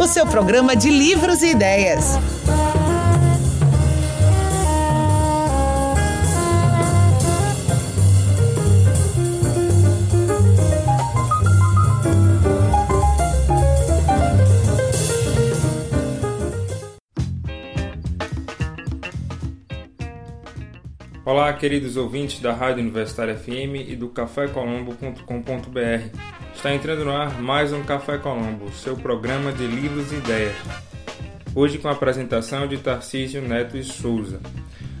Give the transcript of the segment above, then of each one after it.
o seu programa de livros e ideias. Olá, queridos ouvintes da Rádio Universitária FM e do cafécolombo.com.br. Está entrando no ar mais um Café Colombo, seu programa de livros e ideias. Hoje com a apresentação de Tarcísio Neto e Souza.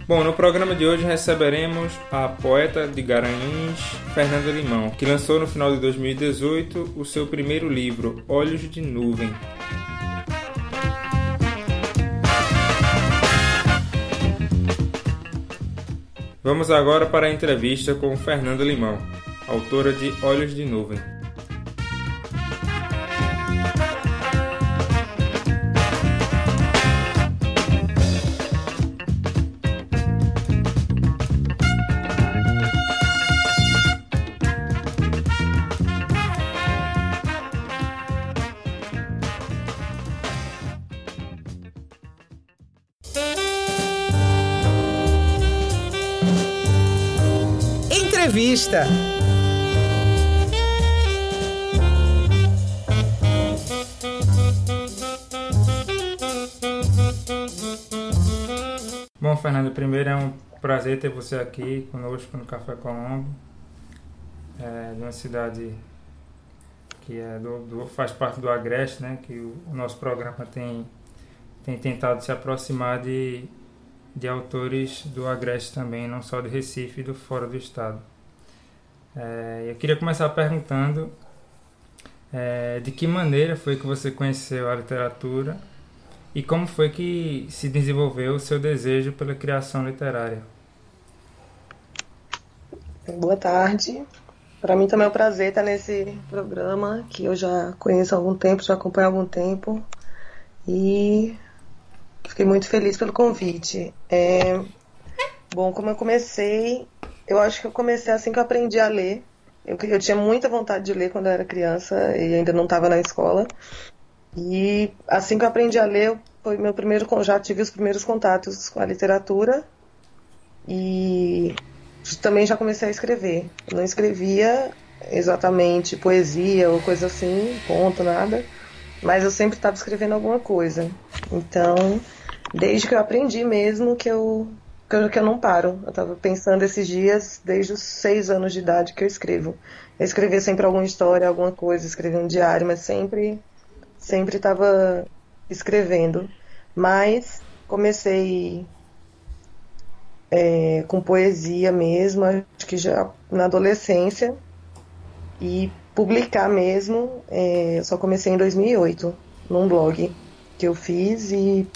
Bom, no programa de hoje receberemos a poeta de Garanhuns, Fernanda Limão, que lançou no final de 2018 o seu primeiro livro, Olhos de Nuvem, Vamos agora para a entrevista com Fernanda Limão, autora de Olhos de Nuvem. Prazer ter você aqui conosco no Café Colombo, é, de uma cidade que é do, do, faz parte do Agreste, né? Que o, o nosso programa tem, tem tentado se aproximar de, de autores do Agreste também, não só de Recife e do fora do estado. É, eu queria começar perguntando é, de que maneira foi que você conheceu a literatura e como foi que se desenvolveu o seu desejo pela criação literária. Boa tarde. Para mim também é um prazer estar nesse programa que eu já conheço há algum tempo, já acompanho há algum tempo e fiquei muito feliz pelo convite. É, bom, como eu comecei eu acho que eu comecei assim que eu aprendi a ler. Eu, eu tinha muita vontade de ler quando eu era criança e ainda não estava na escola. E assim que eu aprendi a ler, foi meu primeiro já tive os primeiros contatos com a literatura e também já comecei a escrever. Não escrevia exatamente poesia ou coisa assim, conto, nada, mas eu sempre estava escrevendo alguma coisa. Então, desde que eu aprendi mesmo que eu que eu, que eu não paro. Eu estava pensando esses dias, desde os seis anos de idade que eu escrevo. Eu escrevia sempre alguma história, alguma coisa, escrevia um diário, mas sempre sempre estava escrevendo. Mas comecei é, com poesia mesmo, acho que já na adolescência. E publicar mesmo, é, eu só comecei em 2008, num blog que eu fiz e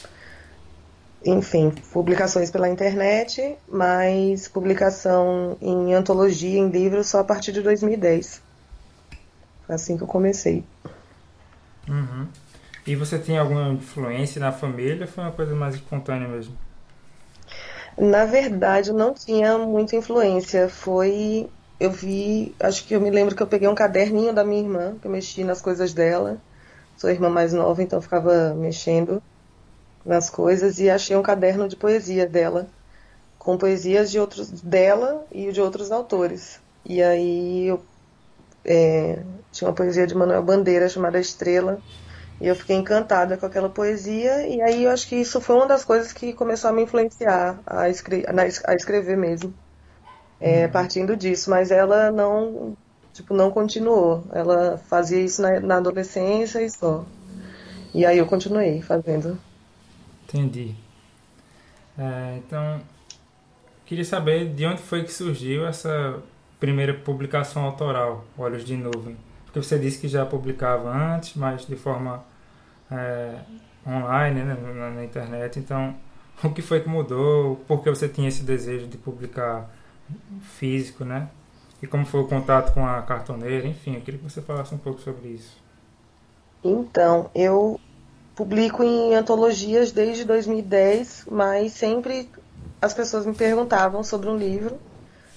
enfim, publicações pela internet, mas publicação em antologia, em livros, só a partir de 2010. Foi assim que eu comecei. Uhum. E você tem alguma influência na família ou foi uma coisa mais espontânea mesmo? Na verdade, eu não tinha muita influência. Foi. Eu vi. Acho que eu me lembro que eu peguei um caderninho da minha irmã, que eu mexi nas coisas dela. Sou irmã mais nova, então eu ficava mexendo nas coisas e achei um caderno de poesia dela, com poesias de outros dela e de outros autores. E aí eu é, tinha uma poesia de Manuel Bandeira chamada Estrela, e eu fiquei encantada com aquela poesia, e aí eu acho que isso foi uma das coisas que começou a me influenciar a, escre a escrever mesmo, é, uhum. partindo disso. Mas ela não, tipo, não continuou. Ela fazia isso na, na adolescência e só. E aí eu continuei fazendo. Entendi. É, então, queria saber de onde foi que surgiu essa primeira publicação autoral, Olhos de Nuvem. Porque você disse que já publicava antes, mas de forma é, online, né, na, na, internet. Então, o que foi que mudou? Por que você tinha esse desejo de publicar físico, né? E como foi o contato com a cartoneira? Enfim, eu queria que você falasse um pouco sobre isso. Então, eu publico em antologias desde 2010, mas sempre as pessoas me perguntavam sobre um livro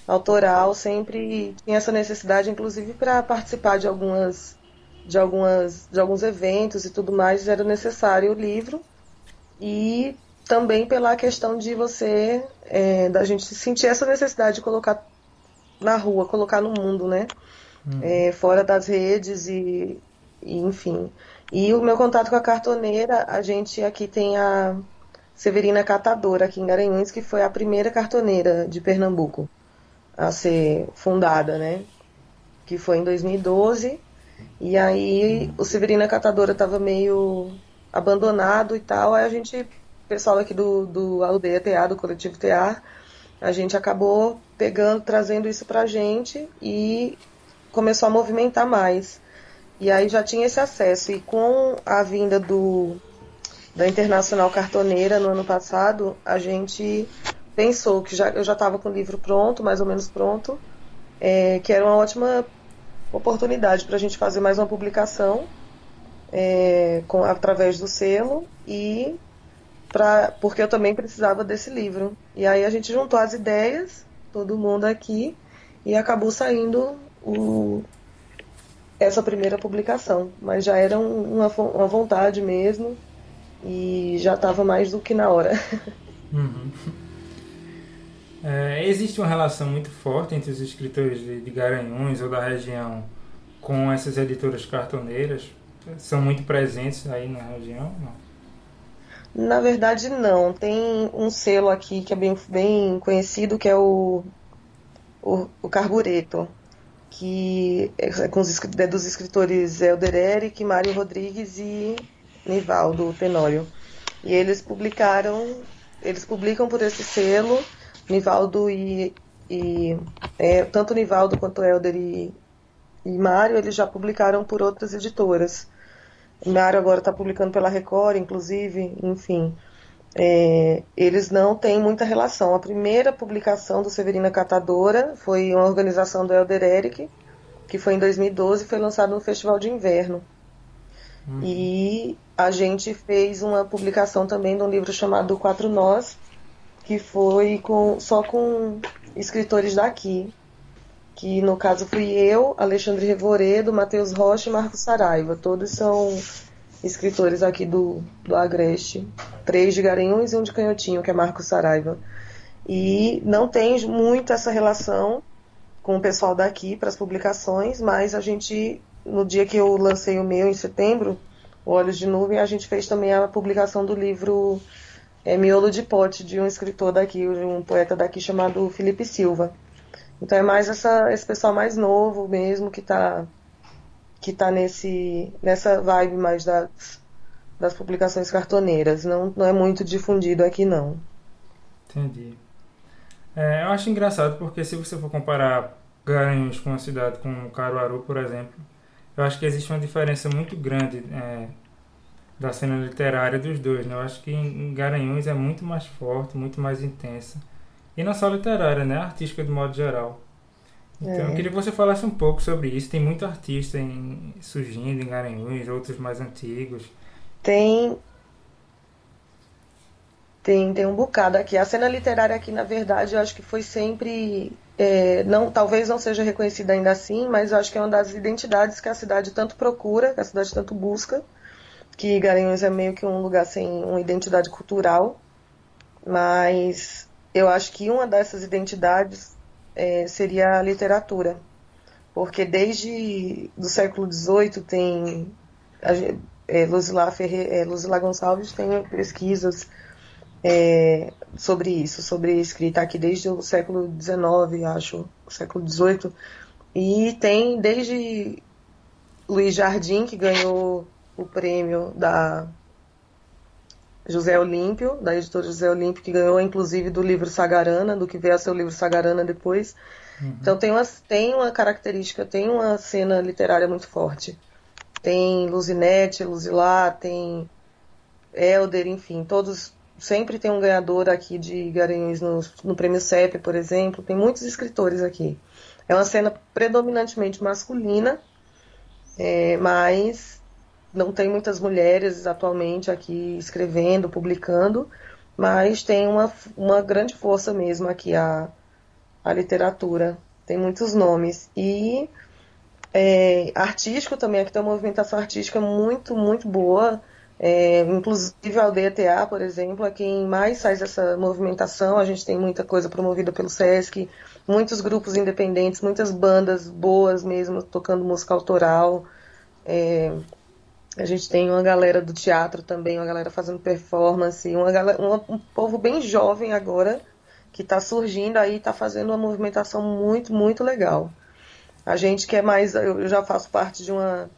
autoral, sempre tinha essa necessidade, inclusive para participar de algumas de, algumas, de alguns eventos e tudo mais, era necessário o livro. E também pela questão de você, é, da gente sentir essa necessidade de colocar na rua, colocar no mundo, né? Uhum. É, fora das redes e, e, enfim. E o meu contato com a cartoneira, a gente aqui tem a Severina Catadora, aqui em Garanhuns, que foi a primeira cartoneira de Pernambuco a ser fundada, né? Que foi em 2012. E aí o Severina Catadora estava meio abandonado e tal. Aí a gente, pessoal aqui do, do Aldeia TA, do Coletivo TA, a gente acabou pegando, trazendo isso pra gente e começou a movimentar mais. E aí já tinha esse acesso. E com a vinda do, da Internacional Cartoneira no ano passado, a gente pensou que já, eu já estava com o livro pronto, mais ou menos pronto, é, que era uma ótima oportunidade para a gente fazer mais uma publicação é, com, através do selo e pra, porque eu também precisava desse livro. E aí a gente juntou as ideias, todo mundo aqui, e acabou saindo o, essa primeira publicação. Mas já era uma, uma vontade mesmo e já estava mais do que na hora. Uhum. É, existe uma relação muito forte entre os escritores de, de Garanhuns ou da região com essas editoras cartoneiras? São muito presentes aí na região? Não. Na verdade, não. Tem um selo aqui que é bem, bem conhecido, que é o, o, o Carbureto, que é, com os, é dos escritores Helder Eric, Mário Rodrigues e Nivaldo Tenório. E eles publicaram, eles publicam por esse selo Nivaldo e, e é, tanto Nivaldo quanto Helder e, e Mário, eles já publicaram por outras editoras. O Mário agora está publicando pela Record, inclusive, enfim. É, eles não têm muita relação. A primeira publicação do Severina Catadora foi uma organização do Helder Eric, que foi em 2012 e foi lançado no Festival de Inverno. Uhum. E a gente fez uma publicação também de um livro chamado Quatro Nós, que foi com, só com escritores daqui. Que no caso fui eu, Alexandre Revoredo, Matheus Rocha e Marcos Saraiva. Todos são escritores aqui do, do Agreste. Três de Garanhuns e um de Canhotinho, que é Marcos Saraiva. E não tem muito essa relação com o pessoal daqui para as publicações, mas a gente, no dia que eu lancei o meu, em setembro, Olhos de Nuvem, a gente fez também a publicação do livro é Miolo de Pote, de um escritor daqui, um poeta daqui chamado Felipe Silva. Então é mais essa, esse pessoal mais novo mesmo que está que tá nesse, nessa vibe mais das, das publicações cartoneiras. Não, não é muito difundido aqui, não. Entendi. É, eu acho engraçado porque se você for comparar Garanhuns com uma cidade como Caruaru, por exemplo, eu acho que existe uma diferença muito grande é, da cena literária dos dois. Né? Eu acho que em Garanhuns é muito mais forte, muito mais intensa. E não só literária, né? Artística de modo geral. Então é. eu queria que você falasse um pouco sobre isso. Tem muito artista em, surgindo em Garanhuns, outros mais antigos. Tem. Tem, tem um bocado aqui. A cena literária aqui, na verdade, eu acho que foi sempre. É, não, talvez não seja reconhecida ainda assim, mas eu acho que é uma das identidades que a cidade tanto procura, que a cidade tanto busca que Garanhuns é meio que um lugar sem uma identidade cultural, mas eu acho que uma dessas identidades é, seria a literatura, porque desde do século XVIII tem é, Luzila, Ferre, é, Luzila Gonçalves tem pesquisas é, sobre isso, sobre escrita aqui desde o século XIX, acho, século XVIII, e tem desde Luiz Jardim, que ganhou o prêmio da José Olímpio, da editora José Olímpio, que ganhou inclusive do livro Sagarana, do que veio a ser o livro Sagarana depois. Uhum. Então tem uma, tem uma característica, tem uma cena literária muito forte. Tem Luzinete, Luzilá, tem Elder, enfim, todos sempre tem um ganhador aqui de Garanhuns no, no prêmio CEP, por exemplo. Tem muitos escritores aqui. É uma cena predominantemente masculina, é, mas não tem muitas mulheres atualmente aqui escrevendo, publicando, mas tem uma, uma grande força mesmo aqui a, a literatura. Tem muitos nomes. E É, artístico também, aqui tem uma movimentação artística muito, muito boa. É, inclusive a Aldeia TA, por exemplo, é quem mais faz essa movimentação. A gente tem muita coisa promovida pelo SESC, muitos grupos independentes, muitas bandas boas mesmo, tocando música autoral. É, a gente tem uma galera do teatro também, uma galera fazendo performance, uma galera, um povo bem jovem agora que está surgindo aí, está fazendo uma movimentação muito, muito legal. A gente que é mais, eu já faço parte de uma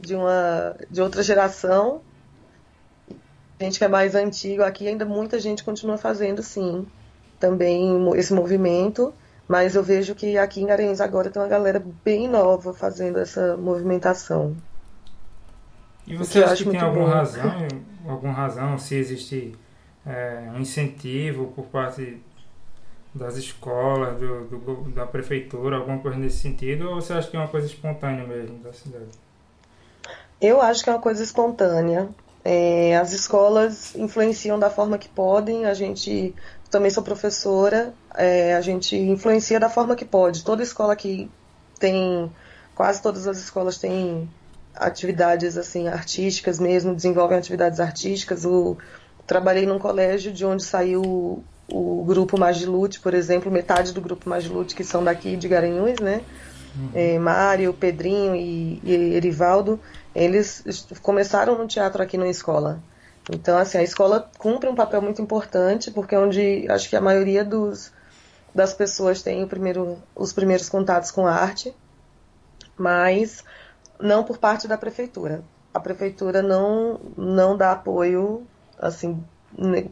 de uma de outra geração. A gente que é mais antigo aqui, ainda muita gente continua fazendo sim, também esse movimento, mas eu vejo que aqui em Garanhuns agora tem uma galera bem nova fazendo essa movimentação. E você acha que tem alguma razão, alguma razão se existe é, um incentivo por parte das escolas, do, do, da prefeitura, alguma coisa nesse sentido, ou você acha que é uma coisa espontânea mesmo da cidade? Eu acho que é uma coisa espontânea. É, as escolas influenciam da forma que podem. A gente também sou professora, é, a gente influencia da forma que pode. Toda escola que tem, quase todas as escolas têm atividades assim artísticas mesmo, desenvolvem atividades artísticas. O, trabalhei num colégio de onde saiu o, o grupo Magilute, por exemplo, metade do grupo Magilute que são daqui de Garanhuns, né? Uhum. É, Mário, Pedrinho e, e Erivaldo, eles começaram no teatro aqui na escola. Então, assim, a escola cumpre um papel muito importante, porque é onde acho que a maioria dos, das pessoas tem o primeiro, os primeiros contatos com a arte, mas não por parte da prefeitura. A prefeitura não, não dá apoio, assim,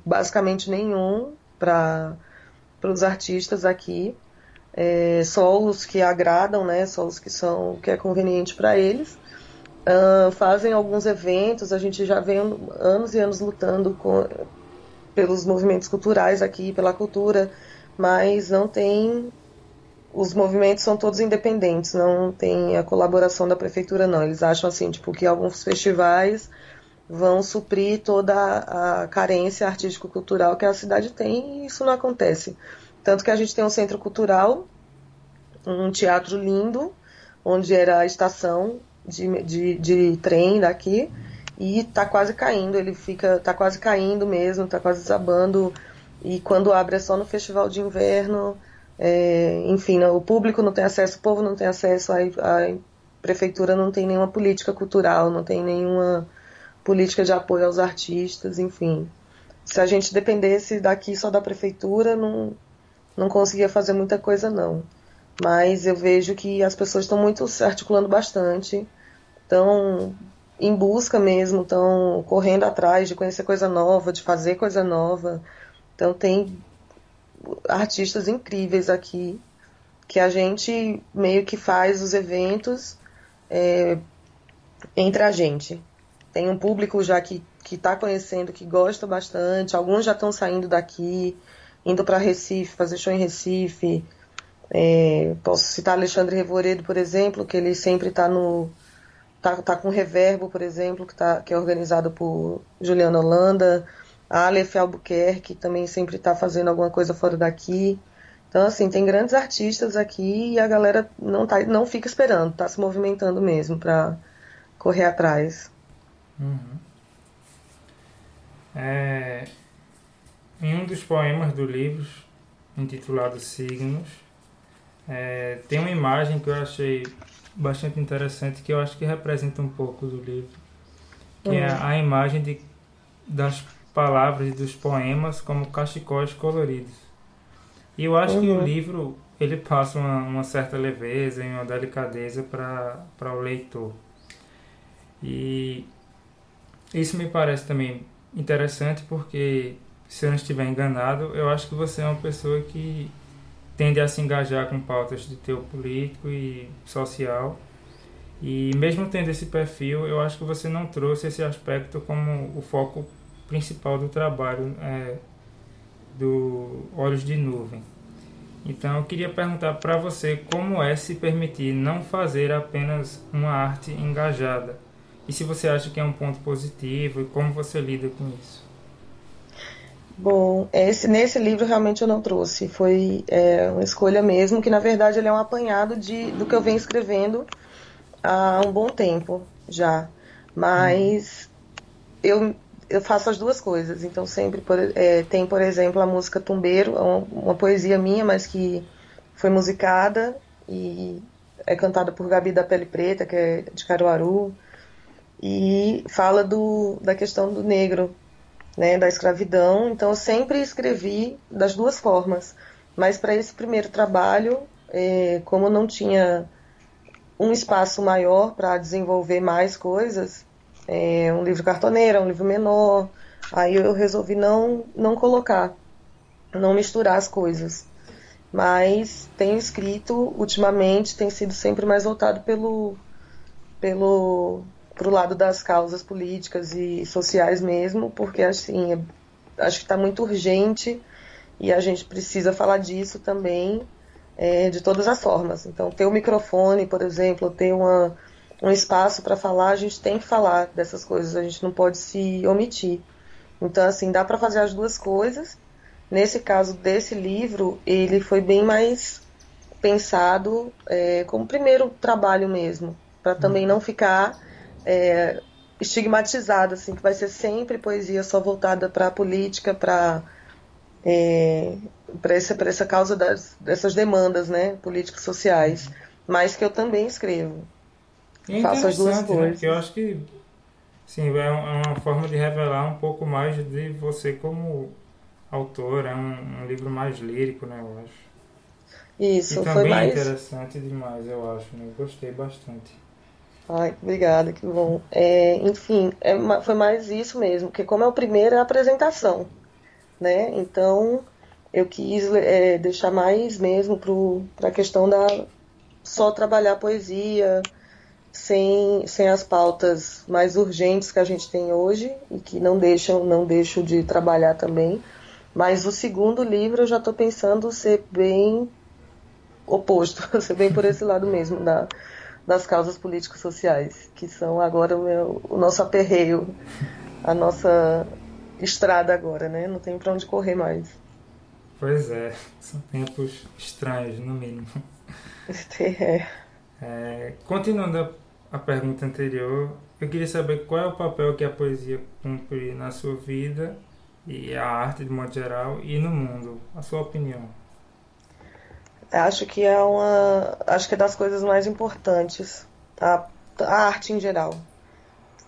basicamente nenhum para os artistas aqui. É, só os que agradam, né? Só os que são que é conveniente para eles. Uh, fazem alguns eventos, a gente já vem anos e anos lutando com, pelos movimentos culturais aqui, pela cultura, mas não tem os movimentos são todos independentes, não tem a colaboração da prefeitura, não. Eles acham assim, tipo, que alguns festivais vão suprir toda a carência artístico-cultural que a cidade tem e isso não acontece. Tanto que a gente tem um centro cultural, um teatro lindo, onde era a estação de, de, de trem daqui, e está quase caindo, ele fica, tá quase caindo mesmo, está quase desabando, e quando abre é só no festival de inverno, é, enfim, o público não tem acesso, o povo não tem acesso, a, a prefeitura não tem nenhuma política cultural, não tem nenhuma política de apoio aos artistas, enfim. Se a gente dependesse daqui só da prefeitura, não, não conseguia fazer muita coisa, não. Mas eu vejo que as pessoas estão muito se articulando bastante, estão em busca mesmo, estão correndo atrás de conhecer coisa nova, de fazer coisa nova. Então tem artistas incríveis aqui, que a gente meio que faz os eventos é, entre a gente. Tem um público já que está conhecendo, que gosta bastante, alguns já estão saindo daqui, indo para Recife, fazer show em Recife. É, posso citar Alexandre Revoredo, por exemplo, que ele sempre está no. Tá, tá com Reverbo, por exemplo, que, tá, que é organizado por Juliana Holanda. A Aleph Albuquerque também sempre está fazendo alguma coisa fora daqui. Então, assim, tem grandes artistas aqui e a galera não, tá, não fica esperando, está se movimentando mesmo para correr atrás. Uhum. É, em um dos poemas do livro, intitulado Signos, é, tem uma imagem que eu achei bastante interessante, que eu acho que representa um pouco do livro, que uhum. é a imagem de, das palavras dos poemas como cachecóis coloridos. E eu acho uhum. que o uhum. livro ele passa uma, uma certa leveza e uma delicadeza para o leitor. E isso me parece também interessante porque, se eu não estiver enganado, eu acho que você é uma pessoa que tende a se engajar com pautas de teu político e social. E mesmo tendo esse perfil, eu acho que você não trouxe esse aspecto como o foco principal do trabalho é, do Olhos de Nuvem. Então eu queria perguntar para você como é se permitir não fazer apenas uma arte engajada e se você acha que é um ponto positivo e como você lida com isso. Bom, esse, nesse livro realmente eu não trouxe. Foi é, uma escolha mesmo, que na verdade ele é um apanhado de, do que eu venho escrevendo há um bom tempo já, mas eu, eu faço as duas coisas. Então sempre por, é, tem, por exemplo, a música Tumbeiro, é uma, uma poesia minha, mas que foi musicada e é cantada por Gabi da Pele Preta, que é de Caruaru, e fala do, da questão do negro, né, da escravidão. Então eu sempre escrevi das duas formas. Mas para esse primeiro trabalho, é, como não tinha um espaço maior para desenvolver mais coisas, é, um livro cartoneiro, um livro menor, aí eu resolvi não, não colocar, não misturar as coisas. Mas tenho escrito ultimamente, tem sido sempre mais voltado pelo, pelo pro lado das causas políticas e sociais mesmo, porque assim, é, acho que está muito urgente e a gente precisa falar disso também é, de todas as formas. Então, ter o um microfone, por exemplo, ter uma, um espaço para falar, a gente tem que falar dessas coisas, a gente não pode se omitir. Então, assim, dá para fazer as duas coisas. Nesse caso desse livro, ele foi bem mais pensado é, como primeiro trabalho mesmo, para também não ficar é, estigmatizado, assim, que vai ser sempre poesia só voltada para a política, para é, para essa, essa causa das, dessas demandas né, políticas sociais, mas que eu também escrevo. É Faço as duas né? coisas. Né? eu acho que sim, é, é uma forma de revelar um pouco mais de você como autor, é um, um livro mais lírico, né, eu acho. Isso, e foi também mais... interessante demais, eu acho, né? Gostei bastante. Ai, obrigada, que bom. É, enfim, é, foi mais isso mesmo, porque como é o primeiro, é a apresentação né? Então eu quis é, deixar mais mesmo para a questão da só trabalhar poesia sem, sem as pautas mais urgentes que a gente tem hoje e que não deixam não deixo de trabalhar também. Mas o segundo livro eu já estou pensando ser bem oposto, ser bem por esse lado mesmo da, das causas políticos sociais, que são agora o, meu, o nosso aperreio, a nossa estrada agora, né? Não tem para onde correr mais. Pois é, são tempos estranhos, no mínimo. É. É, continuando a, a pergunta anterior, eu queria saber qual é o papel que a poesia cumpre na sua vida e a arte de modo geral e no mundo. A sua opinião? Acho que é uma, acho que é das coisas mais importantes, tá? a arte em geral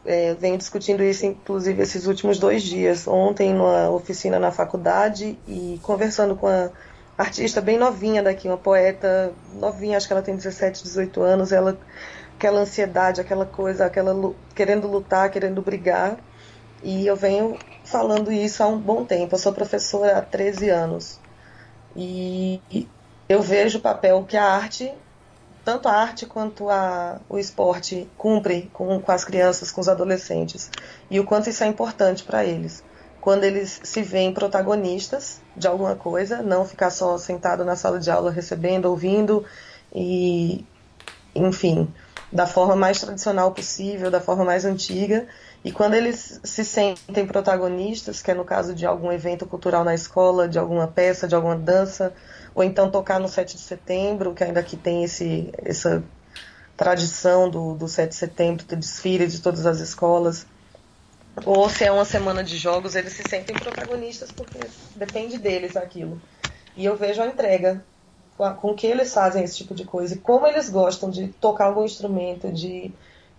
é, venho discutindo isso, inclusive, esses últimos dois dias. Ontem, numa oficina na faculdade e conversando com a artista bem novinha daqui, uma poeta novinha, acho que ela tem 17, 18 anos, ela aquela ansiedade, aquela coisa, aquela querendo lutar, querendo brigar. E eu venho falando isso há um bom tempo. Eu sou professora há 13 anos. E eu vejo o papel que a arte tanto a arte quanto a, o esporte cumpre com, com as crianças, com os adolescentes, e o quanto isso é importante para eles. Quando eles se veem protagonistas de alguma coisa, não ficar só sentado na sala de aula recebendo, ouvindo e, enfim, da forma mais tradicional possível, da forma mais antiga. E quando eles se sentem protagonistas, que é no caso de algum evento cultural na escola, de alguma peça, de alguma dança, ou então tocar no 7 de setembro, que ainda aqui tem esse, essa tradição do, do 7 de setembro, do desfile de todas as escolas. Ou se é uma semana de jogos, eles se sentem protagonistas porque depende deles aquilo. E eu vejo a entrega com que eles fazem esse tipo de coisa e como eles gostam de tocar algum instrumento, de,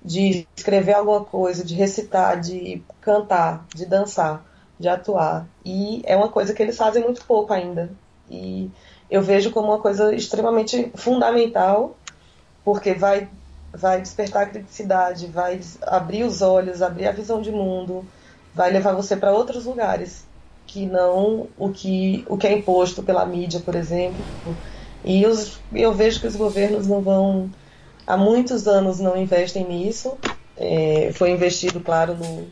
de escrever alguma coisa, de recitar, de cantar, de dançar, de atuar. E é uma coisa que eles fazem muito pouco ainda. E eu vejo como uma coisa extremamente fundamental, porque vai, vai despertar a criticidade, vai abrir os olhos, abrir a visão de mundo, vai levar você para outros lugares que não o que, o que é imposto pela mídia, por exemplo. E os, eu vejo que os governos não vão, há muitos anos não investem nisso. É, foi investido, claro, no,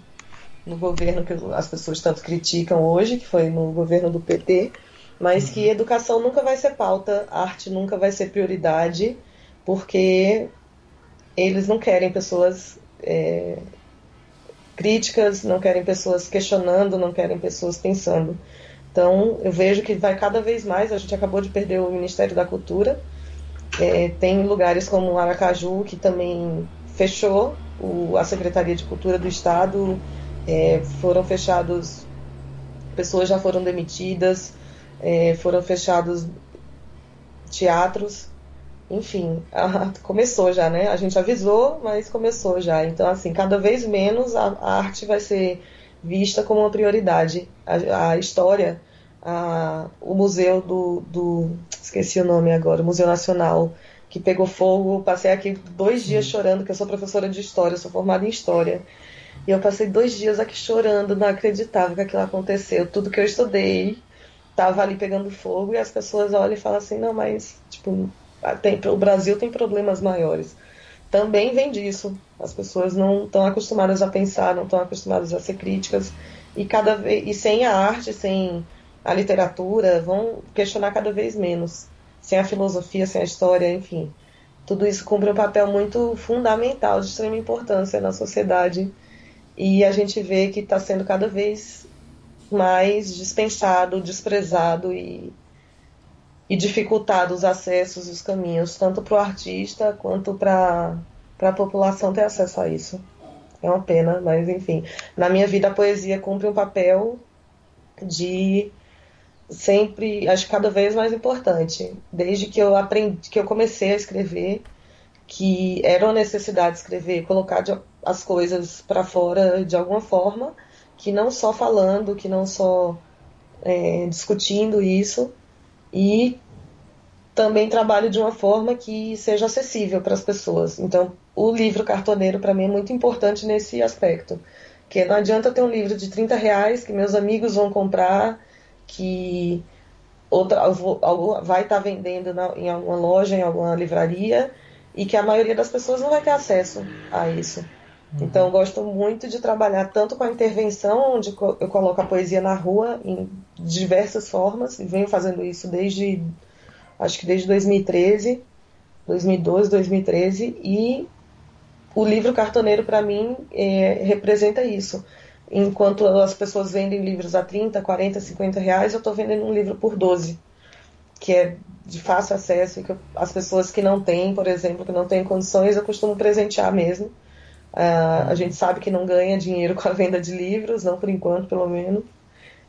no governo que as pessoas tanto criticam hoje, que foi no governo do PT, mas que educação nunca vai ser pauta, arte nunca vai ser prioridade, porque eles não querem pessoas é, críticas, não querem pessoas questionando, não querem pessoas pensando. Então, eu vejo que vai cada vez mais. A gente acabou de perder o Ministério da Cultura. É, tem lugares como Aracaju que também fechou o, a Secretaria de Cultura do Estado, é, foram fechados, pessoas já foram demitidas, é, foram fechados teatros, enfim, a, começou já, né? A gente avisou, mas começou já. Então, assim, cada vez menos a, a arte vai ser vista como uma prioridade. A, a história, a, o museu do, do, esqueci o nome agora, o Museu Nacional, que pegou fogo. Passei aqui dois dias chorando, que eu sou professora de história, sou formada em história. E eu passei dois dias aqui chorando, não acreditava que aquilo aconteceu. Tudo que eu estudei estava ali pegando fogo e as pessoas olham e falam assim, não, mas tipo, tem, o Brasil tem problemas maiores. Também vem disso. As pessoas não estão acostumadas a pensar, não estão acostumadas a ser críticas e cada vez e sem a arte, sem a literatura, vão questionar cada vez menos. Sem a filosofia, sem a história, enfim. Tudo isso cumpre um papel muito fundamental, de extrema importância na sociedade. E a gente vê que está sendo cada vez mais dispensado, desprezado e, e dificultado os acessos e os caminhos, tanto para o artista quanto para a população ter acesso a isso. É uma pena, mas enfim. Na minha vida, a poesia cumpre um papel de sempre, acho cada vez mais importante. Desde que eu aprendi, que eu comecei a escrever, que era uma necessidade escrever, colocar as coisas para fora de alguma forma, que não só falando, que não só é, discutindo isso, e também trabalho de uma forma que seja acessível para as pessoas. Então, o livro cartoneiro para mim é muito importante nesse aspecto. Que não adianta ter um livro de 30 reais que meus amigos vão comprar que outra vai estar tá vendendo na, em alguma loja, em alguma livraria, e que a maioria das pessoas não vai ter acesso a isso. Uhum. Então, eu gosto muito de trabalhar tanto com a intervenção, onde eu coloco a poesia na rua em diversas formas, e venho fazendo isso desde, acho que desde 2013, 2012, 2013, e o livro Cartoneiro, para mim, é, representa isso Enquanto as pessoas vendem livros a 30, 40, 50 reais, eu estou vendendo um livro por 12, que é de fácil acesso e que as pessoas que não têm, por exemplo, que não têm condições, eu costumo presentear mesmo. Uh, a gente sabe que não ganha dinheiro com a venda de livros, não por enquanto, pelo menos.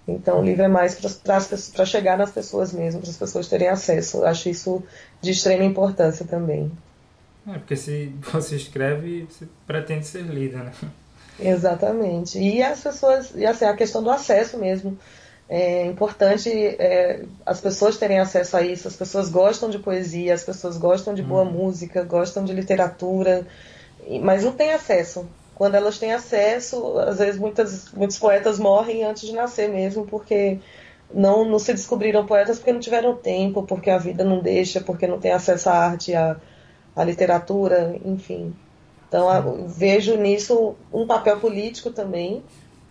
Então, o livro é mais para chegar nas pessoas mesmo, para as pessoas terem acesso. Eu acho isso de extrema importância também. É, porque se você escreve, você pretende ser lida, né? Exatamente. E as pessoas, e assim, a questão do acesso mesmo. É importante é, as pessoas terem acesso a isso. As pessoas gostam de poesia, as pessoas gostam de boa hum. música, gostam de literatura, mas não têm acesso. Quando elas têm acesso, às vezes muitas, muitos poetas morrem antes de nascer mesmo, porque não, não se descobriram poetas porque não tiveram tempo, porque a vida não deixa, porque não tem acesso à arte, à, à literatura, enfim. Então, vejo nisso um papel político também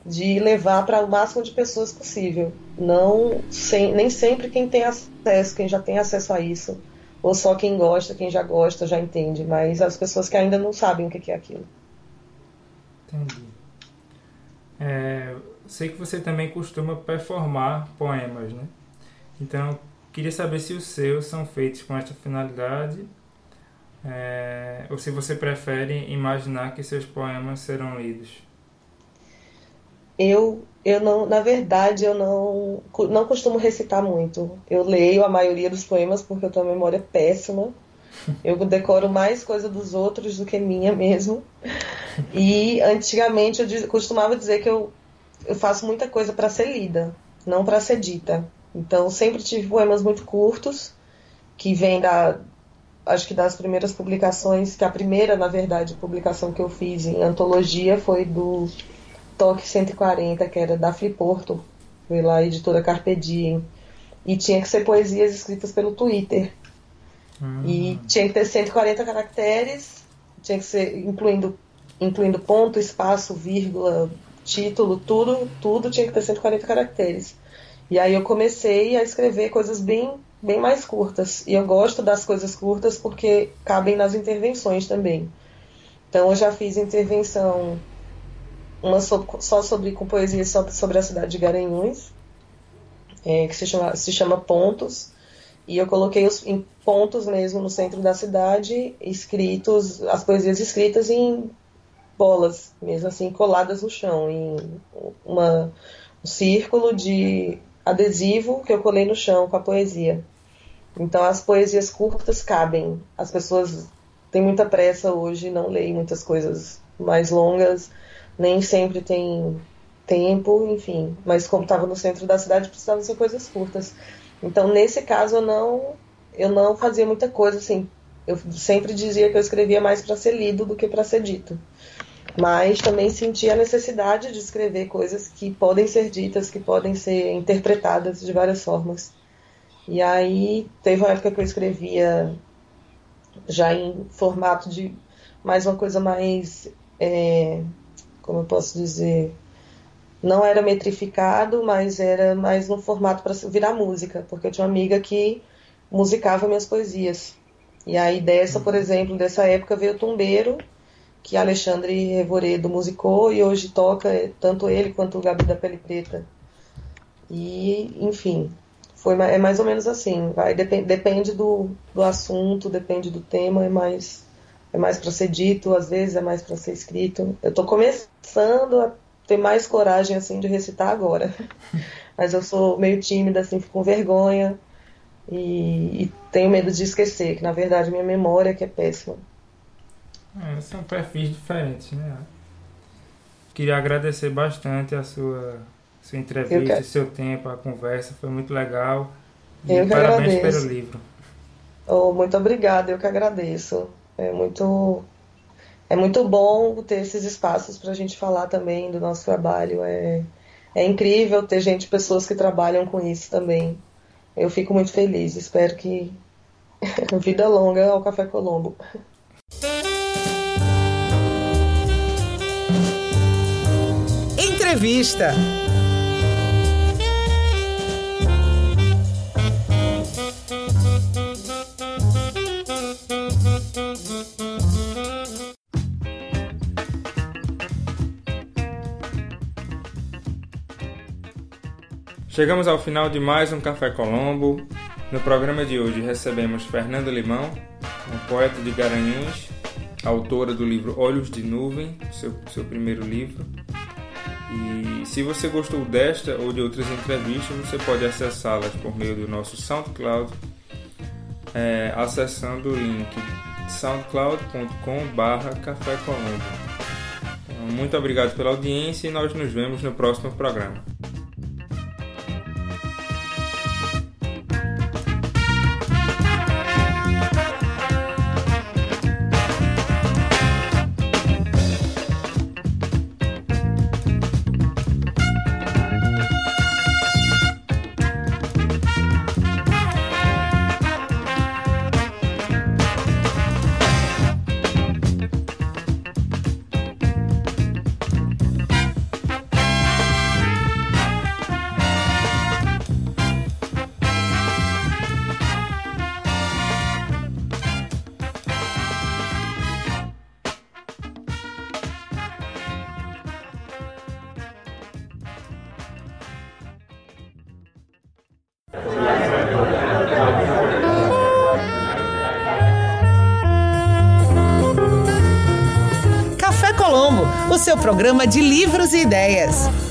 de levar para o máximo de pessoas possível. Não sem, nem sempre quem tem acesso, quem já tem acesso a isso, ou só quem gosta, quem já gosta, já entende, mas as pessoas que ainda não sabem o que é aquilo. Entendi. É, sei que você também costuma performar poemas, né? Então, queria saber se os seus são feitos com esta finalidade é, ou se você prefere imaginar que seus poemas serão lidos? Eu, eu não, na verdade, eu não, não costumo recitar muito. Eu leio a maioria dos poemas porque eu tenho uma memória péssima. Eu decoro mais coisa dos outros do que minha mesmo. E antigamente eu costumava dizer que eu, eu faço muita coisa para ser lida, não para ser dita. Então sempre tive poemas muito curtos que vêm da, acho que das primeiras publicações, que a primeira, na verdade, publicação que eu fiz em antologia foi do Toque 140, que era da Fliporto, pela editora Carpe Diem. E tinha que ser poesias escritas pelo Twitter. Hum. E tinha que ter 140 caracteres, tinha que ser incluindo, incluindo ponto, espaço, vírgula, título, tudo, tudo tinha que ter 140 caracteres. E aí eu comecei a escrever coisas bem bem mais curtas. E eu gosto das coisas curtas porque cabem nas intervenções também. Então eu já fiz intervenção uma só sobre com poesia sobre a cidade de Garanhuns, é, que se chama, se chama Pontos. E eu coloquei os, em, pontos mesmo no centro da cidade, escritos, as poesias escritas em bolas, mesmo assim, coladas no chão, em uma, um círculo de adesivo que eu colei no chão com a poesia. Então as poesias curtas cabem. As pessoas têm muita pressa hoje, não leem muitas coisas mais longas, nem sempre tem tempo, enfim. Mas como estava no centro da cidade, precisavam ser coisas curtas. Então nesse caso eu não eu não fazia muita coisa assim. Eu sempre dizia que eu escrevia mais para ser lido do que para ser dito mas também senti a necessidade de escrever coisas que podem ser ditas, que podem ser interpretadas de várias formas. E aí teve uma época que eu escrevia já em formato de mais uma coisa mais, é, como eu posso dizer, não era metrificado, mas era mais no formato para virar música, porque eu tinha uma amiga que musicava minhas poesias. E aí dessa, por exemplo, dessa época veio o Tumbeiro, que Alexandre Revoredo musicou e hoje toca tanto ele quanto o Gabi da Pele Preta. E, enfim, foi, é mais ou menos assim. Vai, depend, depende do, do assunto, depende do tema, é mais, é mais para ser dito, às vezes é mais para ser escrito. Eu estou começando a ter mais coragem assim de recitar agora. Mas eu sou meio tímida, assim, fico com vergonha e, e tenho medo de esquecer, que na verdade minha memória que é péssima. É, são perfis diferentes, né? Queria agradecer bastante a sua, sua entrevista, seu tempo, a conversa, foi muito legal. E eu parabéns agradeço. pelo livro. Oh, muito obrigada, eu que agradeço. É muito, é muito bom ter esses espaços para a gente falar também do nosso trabalho. É, é incrível ter gente, pessoas que trabalham com isso também. Eu fico muito feliz. Espero que vida longa ao Café Colombo. Entrevista. Chegamos ao final de mais um Café Colombo. No programa de hoje recebemos Fernanda Limão, uma poeta de Garanhuns, autora do livro Olhos de Nuvem, seu, seu primeiro livro, e se você gostou desta ou de outras entrevistas, você pode acessá-las por meio do nosso SoundCloud, é, acessando o link soundcloud.com.br Café. Então, muito obrigado pela audiência e nós nos vemos no próximo programa. Programa de livros e ideias.